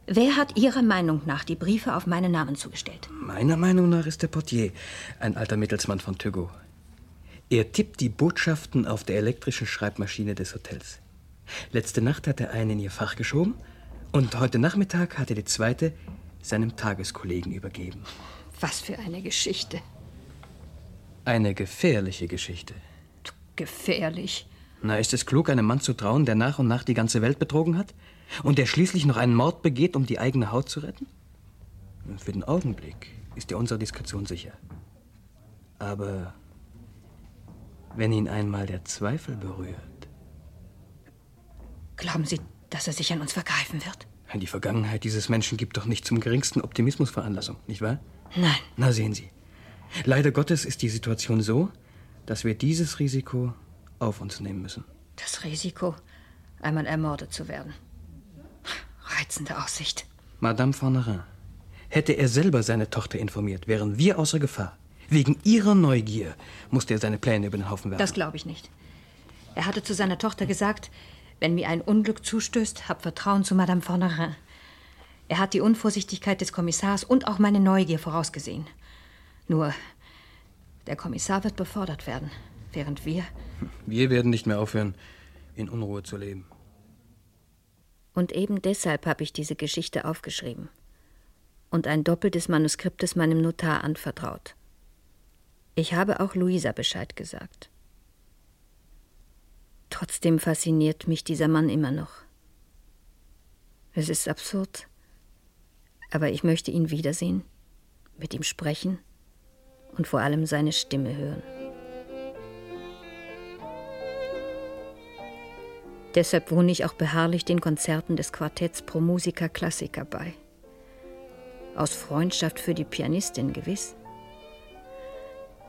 wer hat Ihrer Meinung nach die Briefe auf meinen Namen zugestellt? Meiner Meinung nach ist der Portier ein alter Mittelsmann von Turgot. Er tippt die Botschaften auf der elektrischen Schreibmaschine des Hotels. Letzte Nacht hat er eine in ihr Fach geschoben und heute Nachmittag hat er die zweite seinem Tageskollegen übergeben. Was für eine Geschichte. Eine gefährliche Geschichte. Gefährlich. Na, ist es klug, einem Mann zu trauen, der nach und nach die ganze Welt betrogen hat? Und der schließlich noch einen Mord begeht, um die eigene Haut zu retten? Für den Augenblick ist er unserer Diskretion sicher. Aber wenn ihn einmal der Zweifel berührt. Glauben Sie, dass er sich an uns vergreifen wird? Die Vergangenheit dieses Menschen gibt doch nicht zum geringsten Optimismus Veranlassung, nicht wahr? Nein. Na sehen Sie. Leider Gottes ist die Situation so, dass wir dieses Risiko auf uns nehmen müssen. Das Risiko, einmal ermordet zu werden. Reizende Aussicht. Madame Fornerin, hätte er selber seine Tochter informiert, wären wir außer Gefahr. Wegen ihrer Neugier musste er seine Pläne über den Haufen werfen. Das glaube ich nicht. Er hatte zu seiner Tochter gesagt, wenn mir ein Unglück zustößt, hab Vertrauen zu Madame Fornerin. Er hat die Unvorsichtigkeit des Kommissars und auch meine Neugier vorausgesehen. Nur, der Kommissar wird befördert werden, während wir. Wir werden nicht mehr aufhören, in Unruhe zu leben. Und eben deshalb habe ich diese Geschichte aufgeschrieben und ein doppeltes Manuskriptes meinem Notar anvertraut. Ich habe auch Luisa Bescheid gesagt. Trotzdem fasziniert mich dieser Mann immer noch. Es ist absurd, aber ich möchte ihn wiedersehen, mit ihm sprechen und vor allem seine Stimme hören. Deshalb wohne ich auch beharrlich den Konzerten des Quartetts Pro Musica Classica bei. Aus Freundschaft für die Pianistin gewiss.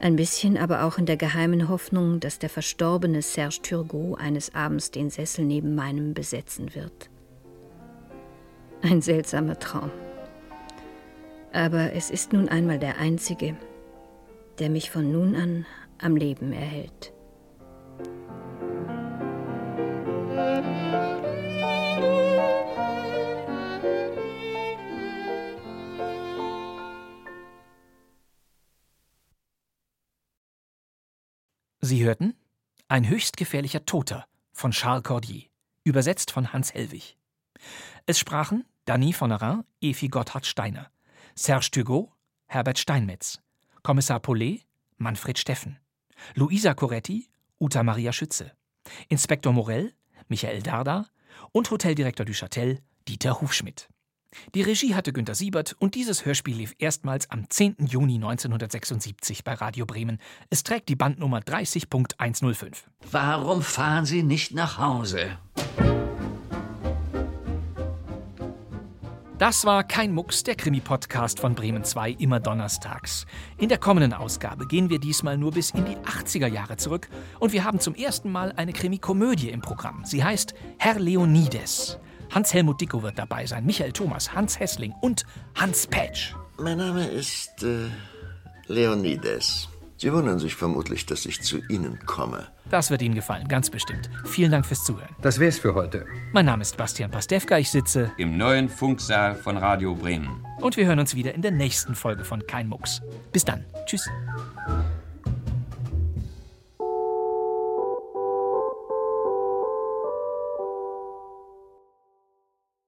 Ein bisschen aber auch in der geheimen Hoffnung, dass der verstorbene Serge Turgot eines Abends den Sessel neben meinem besetzen wird. Ein seltsamer Traum. Aber es ist nun einmal der einzige, der mich von nun an am Leben erhält. Sie hörten Ein höchst gefährlicher Toter von Charles Cordier, übersetzt von Hans Hellwig. Es sprachen Dany Vonnerin, Efi Gotthard Steiner, Serge Turgot, Herbert Steinmetz, Kommissar Paulet, Manfred Steffen, Luisa Coretti, Uta Maria Schütze, Inspektor Morell, Michael Darda und Hoteldirektor du Châtel, Dieter Hufschmidt. Die Regie hatte Günter Siebert und dieses Hörspiel lief erstmals am 10. Juni 1976 bei Radio Bremen. Es trägt die Bandnummer 30.105. Warum fahren Sie nicht nach Hause? Das war kein Mucks, der Krimi-Podcast von Bremen 2, immer donnerstags. In der kommenden Ausgabe gehen wir diesmal nur bis in die 80er Jahre zurück und wir haben zum ersten Mal eine Krimi-Komödie im Programm. Sie heißt Herr Leonides. Hans-Helmut Dicko wird dabei sein, Michael Thomas, Hans Hessling und Hans Petsch. Mein Name ist äh, Leonides. Sie wundern sich vermutlich, dass ich zu Ihnen komme. Das wird Ihnen gefallen, ganz bestimmt. Vielen Dank fürs Zuhören. Das wär's für heute. Mein Name ist Bastian Pastewka, ich sitze im neuen Funksaal von Radio Bremen. Und wir hören uns wieder in der nächsten Folge von Kein Mucks. Bis dann. Tschüss.